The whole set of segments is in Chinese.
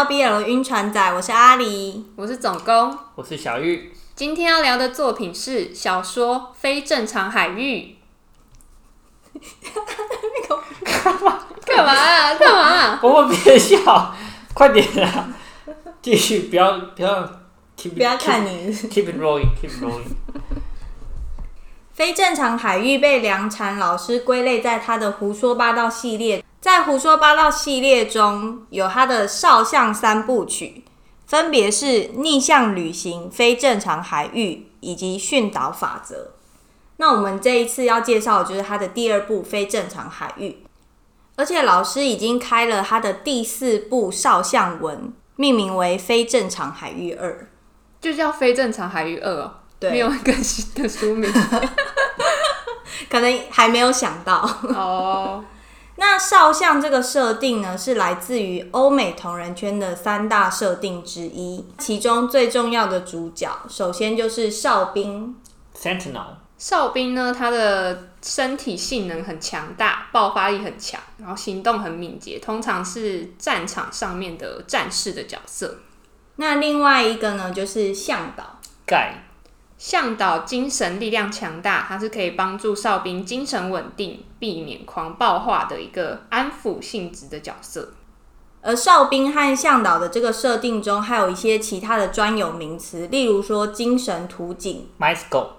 到 BL 晕船仔，我是阿狸，我是总工，我是小玉。今天要聊的作品是小说《非正常海域》。干嘛？干嘛啊？干嘛？我们别笑，快点啊！继续，不要不要，keep 不要看你 keep it rolling，keep rolling。非正常海域被梁禅老师归类在他的胡说八道系列，在胡说八道系列中有他的少相三部曲，分别是逆向旅行、非正常海域以及训导法则。那我们这一次要介绍的就是他的第二部《非正常海域》，而且老师已经开了他的第四部少相文，命名为《非正常海域二》，就叫《非正常海域二》哦，对没有更新的书名 可能还没有想到。哦。那少相这个设定呢，是来自于欧美同人圈的三大设定之一，其中最重要的主角，首先就是哨兵。Sentinel，哨兵呢，他的身体性能很强大，爆发力很强，然后行动很敏捷，通常是战场上面的战士的角色。那另外一个呢，就是向导。盖向导精神力量强大，它是可以帮助哨兵精神稳定，避免狂暴化的一个安抚性质的角色。而哨兵和向导的这个设定中，还有一些其他的专有名词，例如说精神图景。m y s c o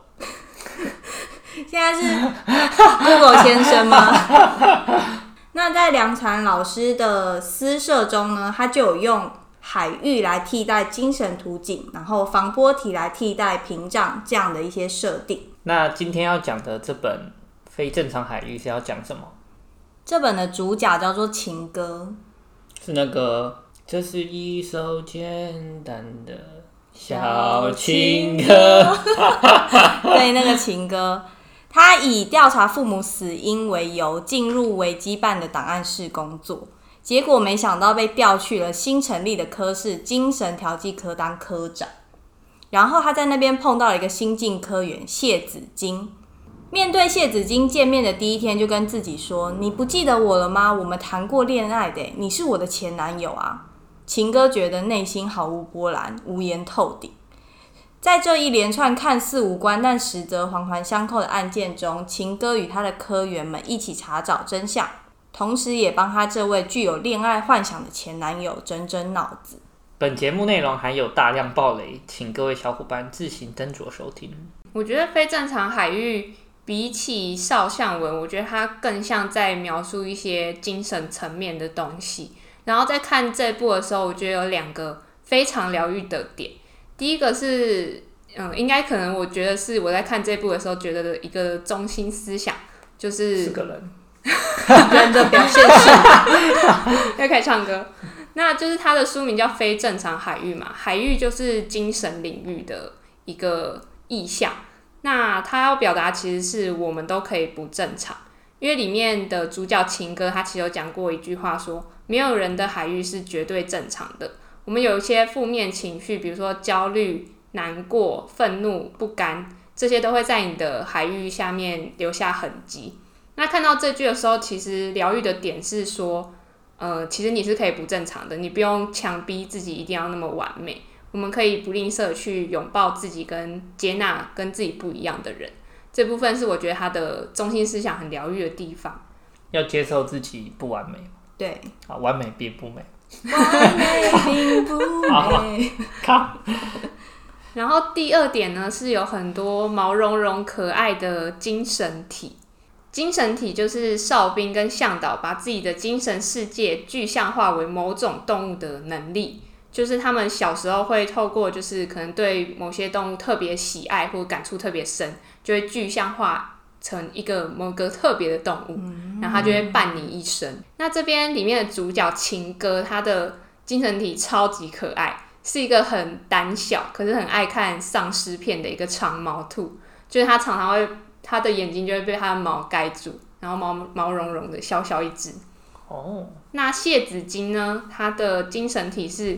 现在是 Google 先生吗？那在梁禅老师的私设中呢，他就有用海域来替代精神图景，然后防波堤来替代屏障这样的一些设定。那今天要讲的这本《非正常海域》是要讲什么？这本的主角叫做情歌，是那个，这是一首简单的小情歌。对那个情歌，他以调查父母死因为由进入维基办的档案室工作，结果没想到被调去了新成立的科室精神调剂科当科长。然后他在那边碰到了一个新进科员谢子金。面对谢子金见面的第一天，就跟自己说：“你不记得我了吗？我们谈过恋爱的，你是我的前男友啊。”情歌觉得内心毫无波澜，无言透顶。在这一连串看似无关但实则环环相扣的案件中，情歌与他的科员们一起查找真相，同时也帮他这位具有恋爱幻想的前男友整整脑子。本节目内容含有大量暴雷，请各位小伙伴自行斟酌收听。我觉得非正常海域比起少相文，我觉得它更像在描述一些精神层面的东西。然后在看这部的时候，我觉得有两个非常疗愈的点。第一个是，嗯，应该可能我觉得是我在看这部的时候觉得的一个中心思想，就是四个人，人的表现性。要开始唱歌，那就是他的书名叫《非正常海域》嘛，海域就是精神领域的一个意象。那他要表达其实是我们都可以不正常，因为里面的主角情歌他其实有讲过一句话说，没有人的海域是绝对正常的。我们有一些负面情绪，比如说焦虑、难过、愤怒、不甘，这些都会在你的海域下面留下痕迹。那看到这句的时候，其实疗愈的点是说，呃，其实你是可以不正常的，你不用强逼自己一定要那么完美。我们可以不吝啬去拥抱自己，跟接纳跟自己不一样的人。这部分是我觉得他的中心思想很疗愈的地方。要接受自己不完美对，啊，完美并不美。完美并不美。靠，然后第二点呢，是有很多毛茸茸可爱的精神体。精神体就是哨兵跟向导把自己的精神世界具象化为某种动物的能力，就是他们小时候会透过就是可能对某些动物特别喜爱或感触特别深，就会具象化成一个某个特别的动物，然后它就会伴你一生。那这边里面的主角情歌，他的精神体超级可爱，是一个很胆小，可是很爱看丧尸片的一个长毛兔，就是他常常会，它的眼睛就会被它的毛盖住，然后毛毛茸茸的，小小一只。哦，那谢子金呢？它的精神体是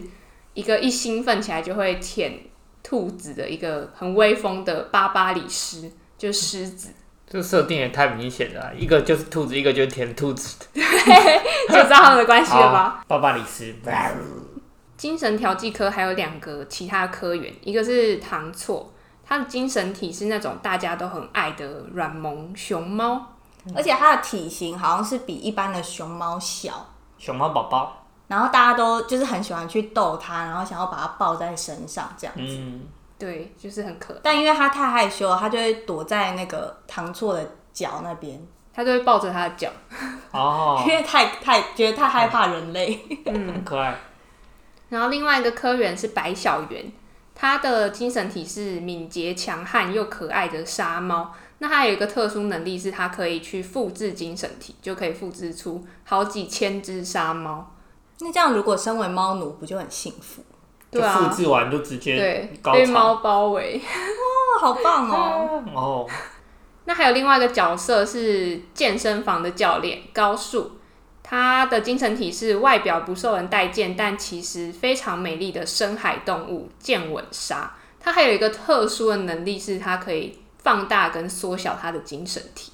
一个一兴奋起来就会舔兔子的一个很威风的巴巴里狮，就是狮子，这个设定也太明显了啊，一个就是兔子，一个就是舔兔子。就知道他们的关系了吧？巴巴里斯，精神调剂科还有两个其他科员，一个是糖错，它的精神体是那种大家都很爱的软萌熊猫，而且它的体型好像是比一般的熊猫小，熊猫宝宝，然后大家都就是很喜欢去逗它，然后想要把它抱在身上这样。嗯，对，就是很可爱，但因为它太害羞了，它就会躲在那个糖醋的脚那边，它就会抱着它的脚。哦。因，为太太觉得太害怕人类。很可爱。然后另外一个科员是白小圆，它的精神体是敏捷、强悍又可爱的沙猫。那它有一个特殊能力，是它可以去复制精神体，就可以复制出好几千只沙猫。那这样如果身为猫奴，不就很幸福？就对啊复制完就直接对，被猫包围。哦，好棒哦！哦，那还有另外一个角色是健身房的教练高树，他的精神体是外表不受人待见，但其实非常美丽的深海动物剑吻鲨。它还有一个特殊的能力，是它可以放大跟缩小它的精神体。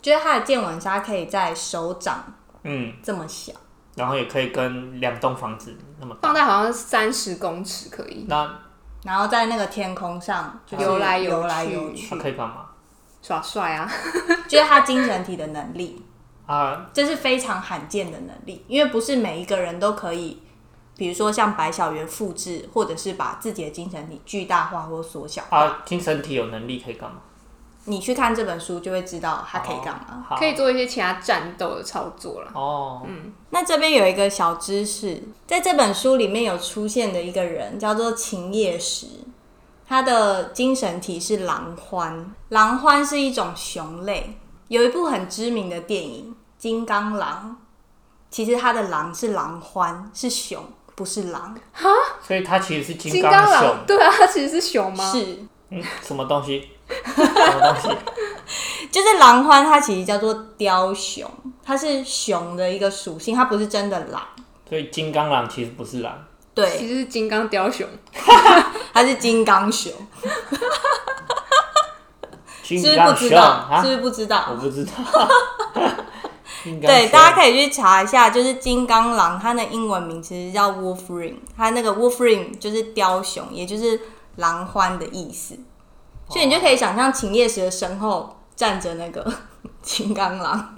觉得它的见吻鲨可以在手掌嗯，这么小，然后也可以跟两栋房子那么。放大好像三十公尺可以，那然后在那个天空上游来游游来游去它，可以干嘛耍帅啊！就是它精神体的能力，啊？这是非常罕见的能力，因为不是每一个人都可以，比如说像白小圆复制，或者是把自己的精神体巨大化或缩小化。啊，精神体有能力可以干嘛？你去看这本书就会知道它可以干嘛。可以做一些其他战斗的操作了。哦，嗯那这边有一个小知识，在这本书里面有出现的一个人叫做秦叶石，他的精神体是狼獾，狼獾是一种熊类。有一部很知名的电影《金刚狼》，其实它的狼是狼獾，是熊，不是狼，所以它其实是金金刚狼，，对啊，它其实是熊吗？是嗯，什么东西？什么东西？就是狼獾，它其实叫做雕熊，它是熊的一个属性，它不是真的狼。所以金刚狼其实不是狼，对，其实是金刚雕熊。它是金刚熊，金是不是不知道？啊是不，是不知道？我不知道。对，大家可以去查一下，就是金刚狼，它的英文名其实叫 Wolverine，它那个 Wolverine 就是雕熊，也就是狼獾的意思。所以你就可以想象秦叶石的身后站着那个 金刚狼。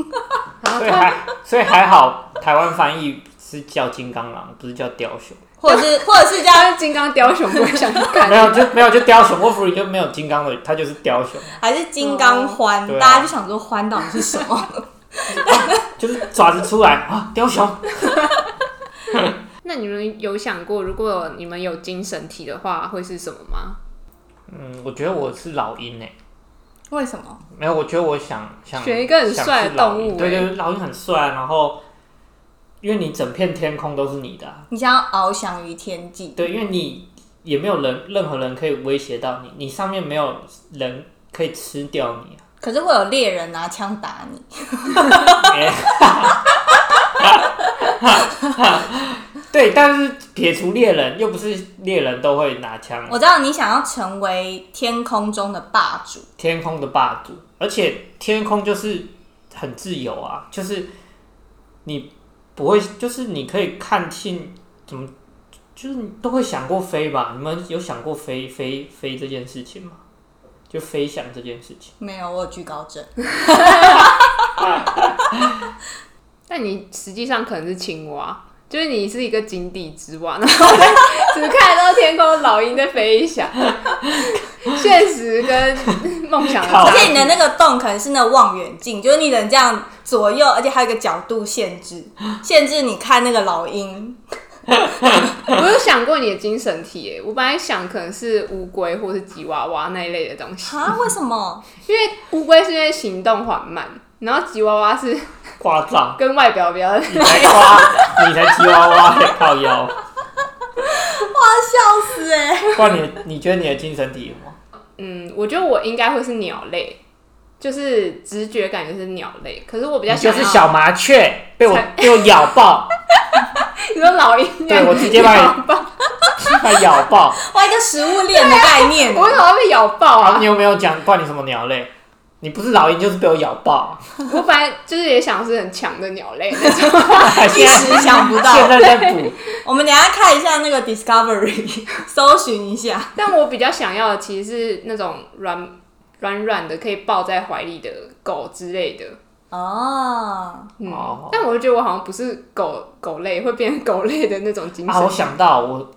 所以还所以还好，台湾翻译是叫金刚狼，不是叫雕熊。或者是 或者是这样，金刚雕熊不会想去看没。有就没有就雕熊，沃弗里就没有金刚的，它就是雕熊，还是金刚獾，对啊大家就想说獾到底是什么？就是爪子出来啊，雕熊。那你们有想过，如果你们有精神体的话，会是什么吗？嗯，我觉得我是老鹰诶、为什么？没有，我觉得我想想选一个很帅的动物对对，老鹰很帅，然后因为你整片天空都是你的啊、你想要翱翔于天际？对，因为你也没有人任何人可以威胁到你，你上面没有人可以吃掉你、啊。可是会有猎人拿枪打你。对，但是撇除猎人，又不是猎人都会拿枪，我知道你想要成为天空中的霸主，天空的霸主，而且天空就是很自由啊，就是你不会，就是你可以看清怎么，就是你都会想过飞吧？你们有想过飞飞飞这件事情吗？就飞翔这件事情，没有，我有惧高症。但你实际上可能是青蛙，就是你是一个井底之蛙，然后只看到天空老鹰在飞翔，现实跟梦想而且你的那个洞可能是那个望远镜，就是你能这样左右，而且还有一个角度限制，限制你看那个老鹰。我有想过你的精神体耶，我本来想可能是乌龟或是吉娃娃那一类的东西，啊？为什么？因为乌龟是因为行动缓慢，然后吉娃娃是夸张，跟外表比较，你才夸，你才吉娃娃，靠腰。笑死哎、不然你你觉得你的精神体有吗？嗯，我觉得我应该会是鸟类，就是直觉感觉是鸟类，可是我比较你就是小麻雀，被我 被我咬爆，你说老鹰，对我直接把你咬爆，把你咬爆。哇，一个食物链的概念。我为什么要被咬爆啊，啊你？有没有讲？不然你什么鸟类？你不是老鹰就是被我咬爆，我本来就是也想是很强的鸟类那种，一时想不到。现在在补，我们等下看一下那个 Discovery，搜寻一下。但我比较想要的其实是那种软软软的，可以抱在怀里的狗之类的。哦，嗯，哦但我就觉得我好像不是狗狗类，会变成狗类的那种精神。啊，我想到我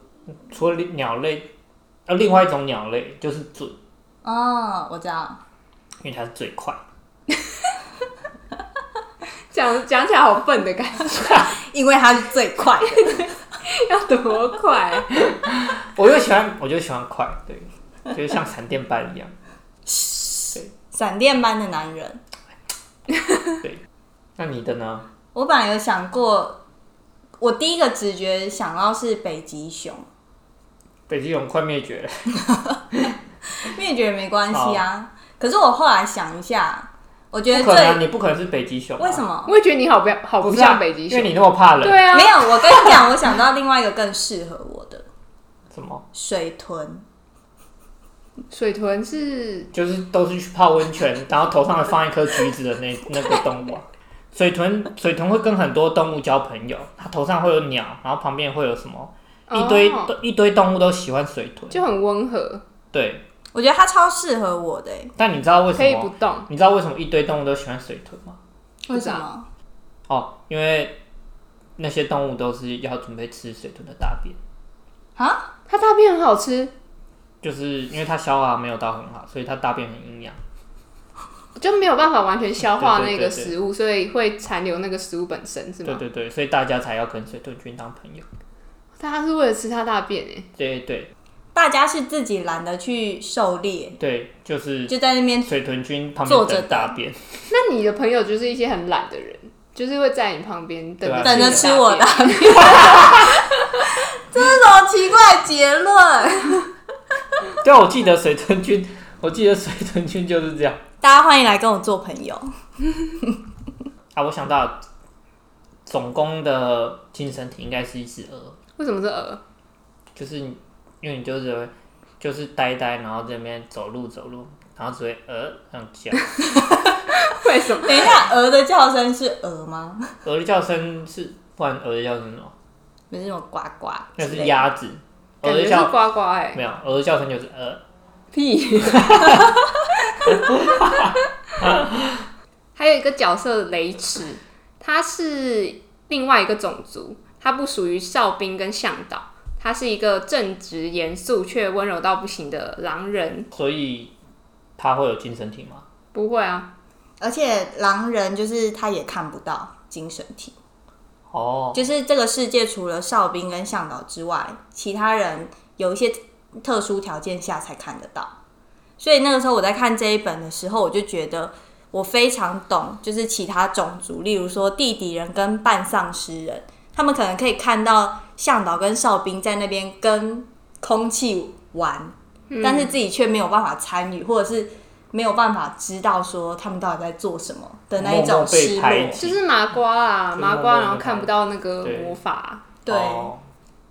除了鸟类，呃，另外一种鸟类就是准，哦，我知道。因为它是最快。讲讲起来好笨的感觉，因为它是最快的。要多快、啊？我就喜欢，我就喜欢快，对，就是像闪电般一样。闪电般的男人。对，那你的呢？我本来有想过，我第一个直觉想到是北极熊，北极熊快灭绝了，灭绝没关系啊。可是我后来想一下，我觉得不可能你不可能是北极熊啊。为什么？我也觉得你好不要好不不是啊像北极熊，因为你那么怕冷。对啊，没有，我跟你讲，我想到另外一个更适合我的什么？水豚。水豚是就是都是去泡温泉，然后头上放一颗橘子的那 那个动物啊。水豚，水豚会跟很多动物交朋友，它头上会有鸟，然后旁边会有什么一堆、哦一堆动物都喜欢水豚。就很温和，对，我觉得它超适合我的、欸，但你知道为什么可以不？动。你知道为什么一堆动物都喜欢水豚吗？为什么？哦，因为那些动物都是要准备吃水豚的大便，啊？它大便很好吃，就是因为它消化没有到很好，所以它大便很营养。就没有办法完全消化那个食物，所以会残留那个食物本身，是吗？对对对，所以大家才要跟水豚君当朋友。大家是为了吃它大便诶，对对大家是自己懒得去狩猎，对，就是就在那边水豚君旁坐着等大便。那你的朋友就是一些很懒的人，就是会在你旁边等着对啊等着吃我的大大便。这是什么奇怪的结论？对啊，我记得水豚君，我记得水豚君就是这样大家欢迎来跟我做朋友。啊。我想到总攻的精神体应该是一只鹅，便。为什么是鹅？就是你因为你就是会就是呆呆，然后这边走路走路，然后只会呃这样叫。为什么？等一下，鹅的叫声是鹅吗？鹅的叫声是，不然鹅的叫声是什么？不是那种呱呱那，是鸭子。鹅叫呱呱哎、没有，鹅的叫声就是呃。屁。还有一个角色雷池，他是另外一个种族，他不属于哨兵跟向导，他是一个正直严肃却温柔到不行的狼人。所以他会有精神体吗？不会啊，而且狼人就是他也看不到精神体，哦，就是这个世界除了哨兵跟向导之外，其他人有一些特殊条件下才看得到。所以那个时候我在看这一本的时候，我就觉得我非常懂，就是其他种族，例如说地底人跟半丧尸人，他们可能可以看到向导跟哨兵在那边跟空气玩，但是自己却没有办法参与，或者是没有办法知道说他们到底在做什么的那一种失落。被排挤就是麻瓜啊，麻瓜，然后看不到那个魔法。对，哦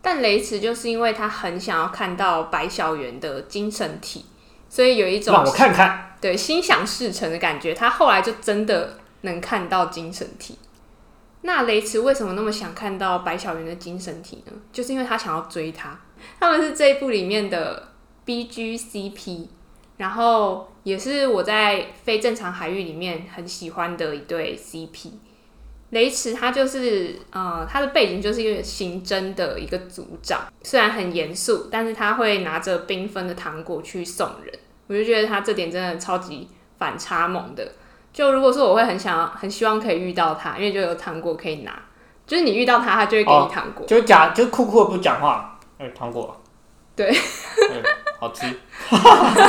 但雷池就是因为他很想要看到白小圆的精神体，所以有一种让我看看。对心想事成的感觉。他后来就真的能看到精神体。那雷池为什么那么想看到白小圆的精神体呢？就是因为他想要追她。他们是这一部里面的 BGCP，然后也是我在非正常海域里面很喜欢的一对 CP。雷池他就是呃，他的背景就是一个刑侦的一个组长，虽然很严肃，但是他会拿着缤纷的糖果去送人。我就觉得他这点真的超级反差萌的。就如果说我会很想要、很希望可以遇到他，因为就有糖果可以拿，就是你遇到他，他就会给你糖果。就假就酷酷的不讲话，哎、糖果，对嗯，好吃，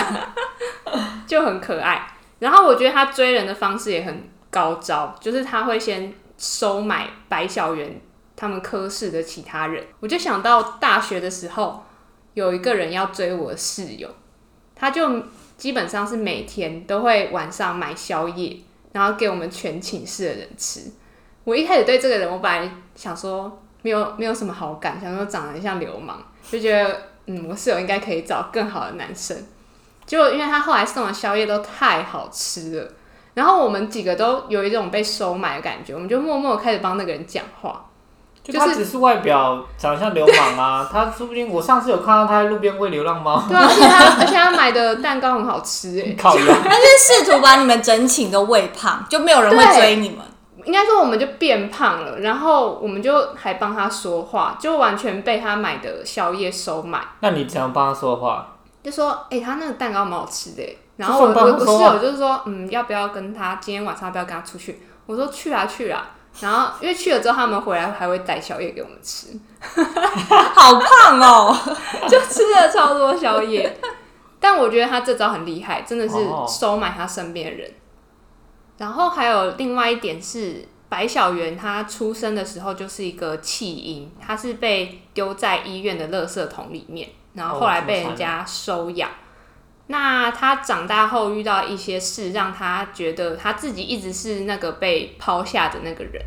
就很可爱。然后我觉得他追人的方式也很高招，就是他会先收买白小圆他们科室的其他人。我就想到大学的时候，有一个人要追我的室友，他就基本上是每天都会晚上买宵夜，然后给我们全寝室的人吃。我一开始对这个人，我本来想说没有没有什么好感，想说长得很像流氓，就觉得嗯，我室友应该可以找更好的男生。结果因为他后来送的宵夜都太好吃了，然后我们几个都有一种被收买的感觉，我们就默默开始帮那个人讲话。就就是他只是外表长得像流氓啊，他说不定我上次有看到他在路边喂流浪猫，对啊，而且他而且他买的蛋糕很好吃 哎。他就是试图把你们整寝都喂胖，就没有人会追你们。应该说我们就变胖了，然后我们就还帮他说话，就完全被他买的宵夜收买。那你怎样帮他说话？就说，哎、他那个蛋糕蛮好吃的耶。然后我就我我室友就是说，嗯，要不要跟他今天晚上要不要跟他出去？我说去啊去啊。然后因为去了之后，他们回来还会带宵夜给我们吃，好胖哦！就吃了超多宵夜。但我觉得他这招很厉害，真的是哦收买他身边的人。然后还有另外一点是，白小圆他出生的时候就是一个弃婴，他是被丢在医院的垃圾桶里面，然后后来被人家收养。那他长大后遇到一些事，让他觉得他自己一直是那个被抛下的那个人。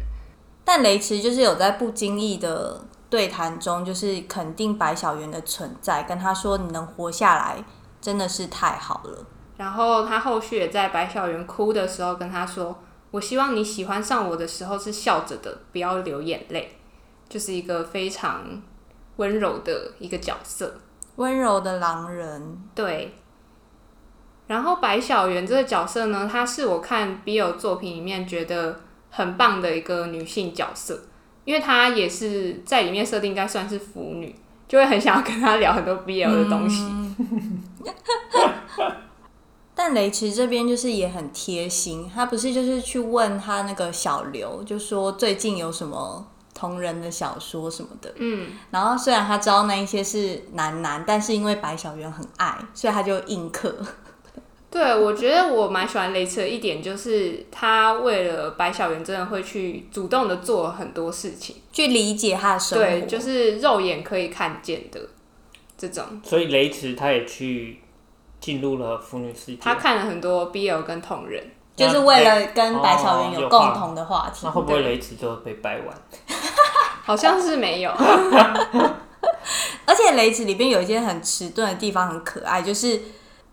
但雷池就是有在不经意的对谈中，就是肯定白小圆的存在，跟他说你能活下来真的是太好了。然后他后续也在白小圆哭的时候跟他说：“我希望你喜欢上我的时候是笑着的，不要流眼泪。”就是一个非常温柔的一个角色。温柔的狼人，对。然后白小圆这个角色呢，她是我看 BL 作品里面觉得很棒的一个女性角色，因为她也是在里面设定应该算是腐女，就会很想要跟她聊很多 BL 的东西。但雷池这边就是也很贴心，他不是就是去问他那个小刘，就说最近有什么同人的小说什么的。嗯，然后虽然他知道那一些是男男，但是因为白小圆很爱，所以他就硬磕。对，我觉得我蛮喜欢雷池的一点就是，他为了白小圆真的会去主动的做很多事情，去理解他的生活。对，就是肉眼可以看见的这种。所以雷池他也去进入了腐女世界。他看了很多 BL 跟同人，就是为了跟白小圆哦有有共同的话题。那会不会雷池就被掰弯？好像是没有。而且雷池里边有一些很迟钝的地方，很可爱，就是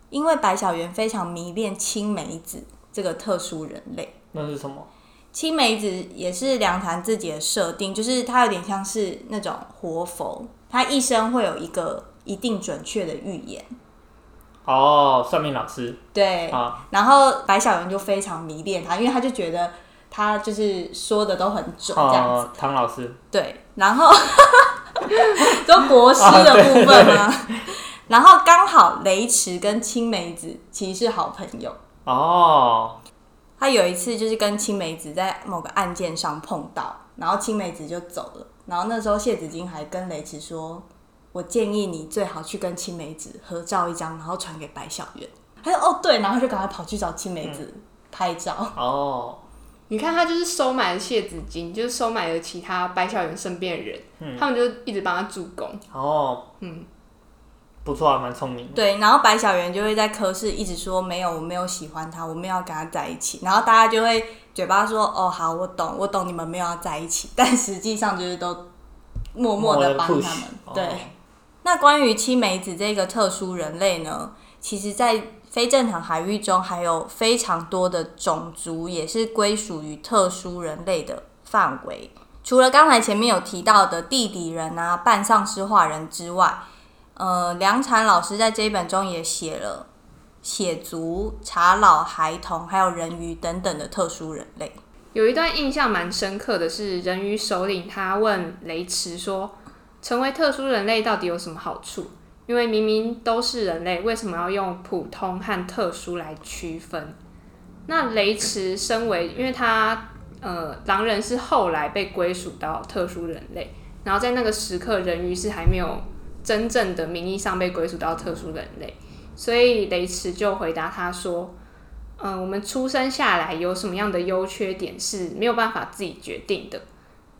因为白小圆非常迷恋青梅子这个特殊人类。那是什么？青梅子也是凉潭自己的设定，就是他有点像是那种活佛，他一生会有一个一定准确的预言。哦，算命老师对，啊，然后白小圆就非常迷恋他，因为他就觉得他就是说的都很准这样子。哦，唐老师对，然后就国师的部分吗？然后刚好雷池跟青梅子其实是好朋友。哦，他有一次就是跟青梅子在某个案件上碰到，然后青梅子就走了。然后那时候谢子金还跟雷池说：“我建议你最好去跟青梅子合照一张，然后传给白小圆。”他说：“哦，对。”然后就赶快跑去找青梅子拍照。哦，你看他就是收买了谢子金，就是收买了其他白小圆身边的人，他们就一直帮他助攻。哦，嗯，不错啊，蛮聪明的。对，然后白小圆就会在科室一直说：“没有，我没有喜欢他，我没有要跟他在一起。”然后大家就会嘴巴说：“哦，好，我懂，我懂你们没有要在一起。”但实际上就是都默默的帮他们。对。哦那关于青梅子这个特殊人类呢，其实在非正常海域中还有非常多的种族也是归属于特殊人类的范围。除了刚才前面有提到的地底人啊、半丧尸化人之外，呃，梁禅老师在这一本中也写了血族、茶老、孩童还有人鱼等等的特殊人类。有一段印象蛮深刻的是，人鱼首领他问雷池说：“成为特殊人类到底有什么好处？因为明明都是人类，为什么要用普通和特殊来区分？”那雷池身为，因为他呃狼人是后来被归属到特殊人类，然后在那个时刻，人鱼是还没有真正的名义上被归属到特殊人类，所以雷池就回答他说。嗯，我们出生下来有什么样的优缺点是没有办法自己决定的。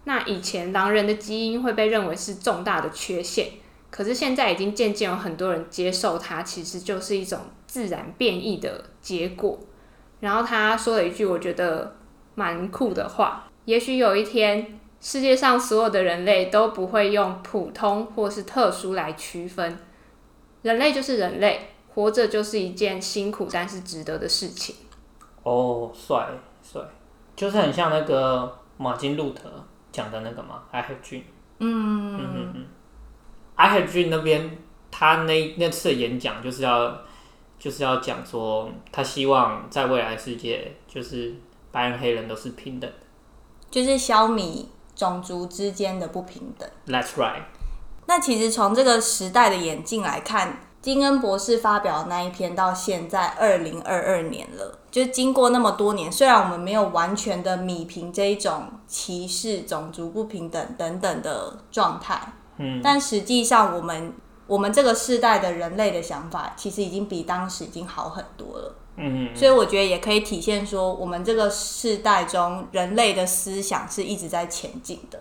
那以前狼人的基因会被认为是重大的缺陷，可是现在已经渐渐有很多人接受它，其实就是一种自然变异的结果。然后他说了一句我觉得蛮酷的话：也许有一天，世界上所有的人类都不会用普通或是特殊来区分，人类就是人类。活着就是一件辛苦但是值得的事情。哦，帅帅，就是很像那个马丁路德讲的那个嘛，I have dream。嗯嗯嗯嗯，I have dream 那边他那那次的演讲就是要就是要讲说，他希望在未来世界，就是白人黑人都是平等的。就是消弭种族之间的不平等。That's right。那其实从这个时代的眼镜来看，金恩博士发表的那一篇到现在二零二二年了，就经过那么多年，虽然我们没有完全的米平这一种歧视、种族不平等等等的状态，嗯，但实际上我们我们这个世代的人类的想法，其实已经比当时已经好很多了。嗯所以我觉得也可以体现说，我们这个世代中人类的思想是一直在前进的。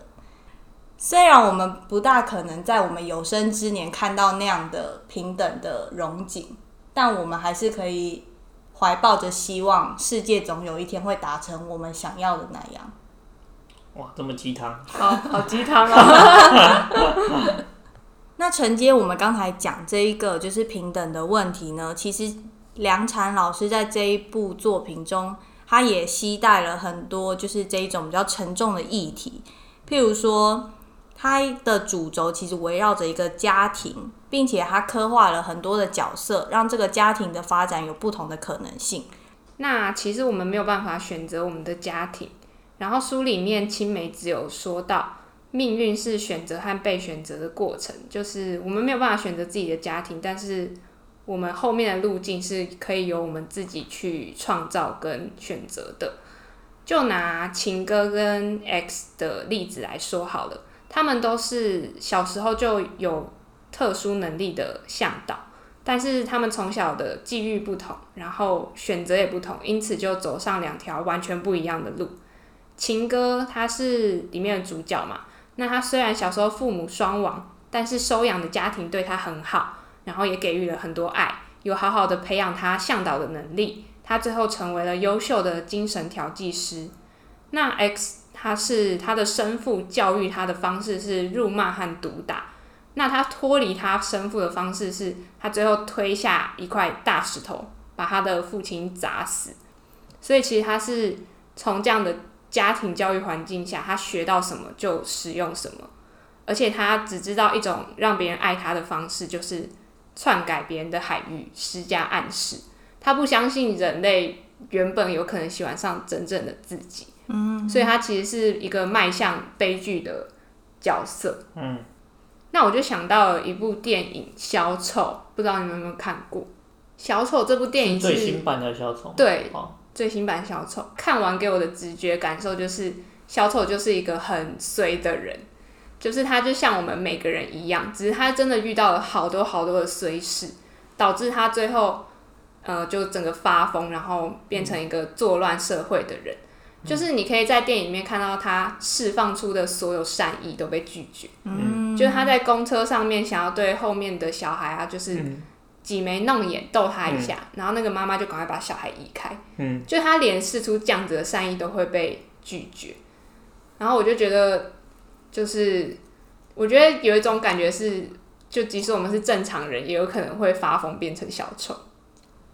虽然我们不大可能在我们有生之年看到那样的平等的荣景，但我们还是可以怀抱着希望，世界总有一天会达成我们想要的那样。哇，这么鸡汤。好好鸡汤啊！那承接我们刚才讲这一个就是平等的问题呢，其实梁禅老师在这一部作品中，他也携带了很多就是这一种比较沉重的议题，譬如说，他的主轴其实围绕着一个家庭，并且他刻画了很多的角色，让这个家庭的发展有不同的可能性。那其实我们没有办法选择我们的家庭。然后书里面青梅只有说到，命运是选择和被选择的过程，就是我们没有办法选择自己的家庭，但是我们后面的路径是可以由我们自己去创造跟选择的。就拿情歌跟 X 的例子来说好了，他们都是小时候就有特殊能力的向导。但是他们从小的际遇不同，然后选择也不同，因此就走上两条完全不一样的路。情歌他是里面的主角嘛，那他虽然小时候父母双亡，但是收养的家庭对他很好，然后也给予了很多爱，有好好的培养他向导的能力。他最后成为了优秀的精神调剂师。那 X 他是他的生父教育他的方式是辱骂和毒打。那他脱离他生父的方式是，他最后推下一块大石头，把他的父亲砸死。所以其实他是从这样的家庭教育环境下，他学到什么就使用什么，而且他只知道一种让别人爱他的方式，就是篡改别人的海域，施加暗示。他不相信人类原本有可能喜欢上真正的自己，嗯，所以他其实是一个迈向悲剧的角色，嗯。那我就想到了一部电影《小丑》，不知道你们有没有看过？《小丑》这部电影最新版的小丑。对哦，最新版小丑，看完给我的直觉感受就是，小丑就是一个很衰的人，就是他就像我们每个人一样，只是他真的遇到了好多好多的衰事，导致他最后，呃，就整个发疯，然后变成一个作乱社会的人。就是你可以在电影里面看到他释放出的所有善意都被拒绝，嗯，就是他在公车上面想要对后面的小孩啊，就是嗯挤眉弄眼逗他一下，然后那个妈妈就赶快把小孩移开。嗯，就他连试出这样子的善意都会被拒绝，然后我就觉得，就是我觉得有一种感觉是，就即使我们是正常人，也有可能会发疯变成小丑。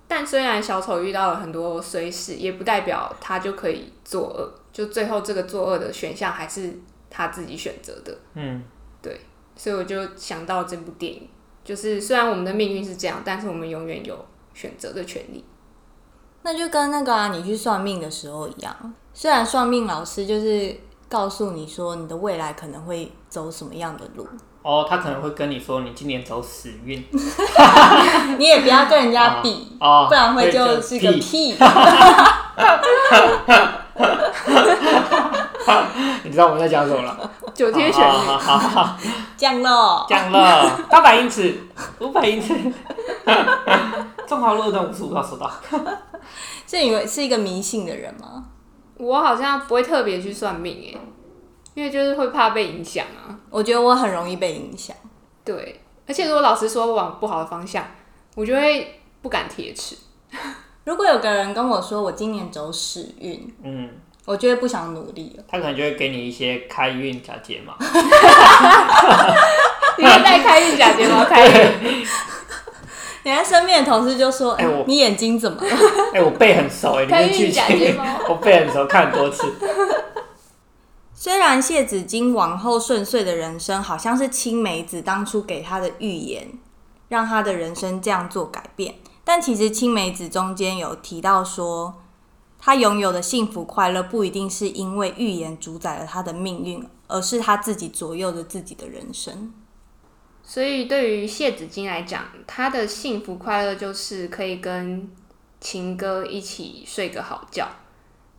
但虽然小丑遇到了很多衰事，也不代表他就可以作恶，就最后这个作恶的选项还是他自己选择的。嗯，对所以我就想到这部电影，就是虽然我们的命运是这样，但是我们永远有选择的权利。那就跟那个啊，你去算命的时候一样，虽然算命老师就是告诉你说你的未来可能会走什么样的路，哦，他可能会跟你说你今年走死运。你也不要跟人家比，哦，不然会就是个屁。你知道我们在讲什么了？九天玄女，好好好好，降落，降了八百英尺，五百英尺。中华路段五十五要收到。是以为是一个迷信的人吗？我好像不会特别去算命诶，因为就是会怕被影响啊。我觉得我很容易被影响。对，而且如果老师说往不好的方向，我就会不敢贴齿。如果有个人跟我说我今年走屎运，嗯，我就会不想努力了。他可能就会给你一些开运假睫毛。你会戴开运假睫毛开运？人家身边的同事就说：“哎、哎我你眼睛怎么了 哎、我背很熟哎、里面剧情毛我背很熟，看很多次。”虽然谢子金往后顺遂的人生，好像是青梅子当初给他的预言，让他的人生这样做改变，但其实青梅子中间有提到说，他拥有的幸福快乐不一定是因为预言主宰了他的命运，而是他自己左右着自己的人生。所以对于谢子金来讲，他的幸福快乐就是可以跟情歌一起睡个好觉。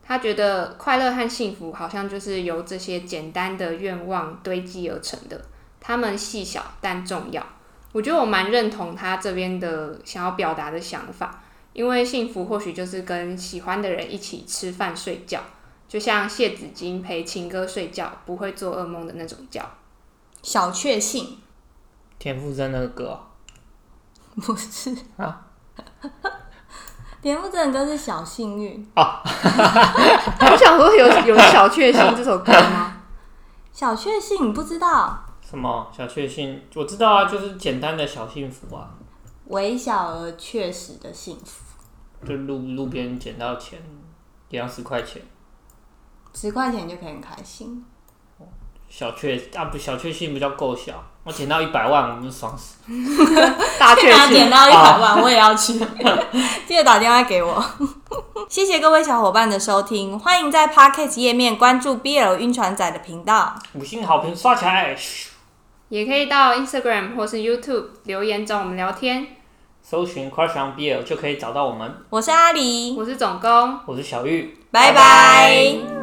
他觉得快乐和幸福好像就是由这些简单的愿望堆积而成的，他们细小但重要。我觉得我蛮认同他这边的想要表达的想法，因为幸福或许就是跟喜欢的人一起吃饭睡觉，就像谢子金陪情歌睡觉，不会做噩梦的那种觉。小确幸田馥甄那个歌哦、不是。啊，田馥甄的歌是小幸运，我想说有有小确幸这首歌吗？小确幸你不知道，什么小确幸？我知道啊，就是简单的小幸福啊，微小而确实的幸福，就路路边捡到钱，一样十块钱，十块钱就可以很开心。小确啊不小确幸不叫够小，我捡到一百万，我们爽死。大确他捡幸。到一百万，我也要去，记得打电话给我。谢谢各位小伙伴的收听，欢迎在 Podcast 页面关注 BL 晕船仔的频道。五星好评刷起来，嘘也可以到 Instagram 或是 YouTube 留言找我们聊天。搜寻 Crush on BL 就可以找到我们。我是阿狸，我是总工，我是小玉，拜拜